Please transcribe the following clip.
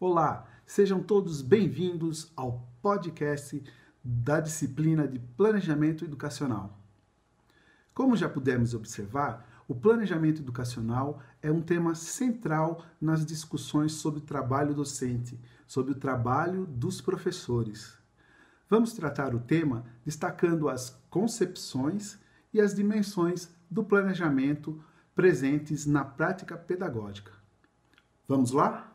Olá, sejam todos bem-vindos ao podcast da disciplina de Planejamento Educacional. Como já pudemos observar, o planejamento educacional é um tema central nas discussões sobre o trabalho docente, sobre o trabalho dos professores. Vamos tratar o tema destacando as concepções e as dimensões do planejamento presentes na prática pedagógica. Vamos lá?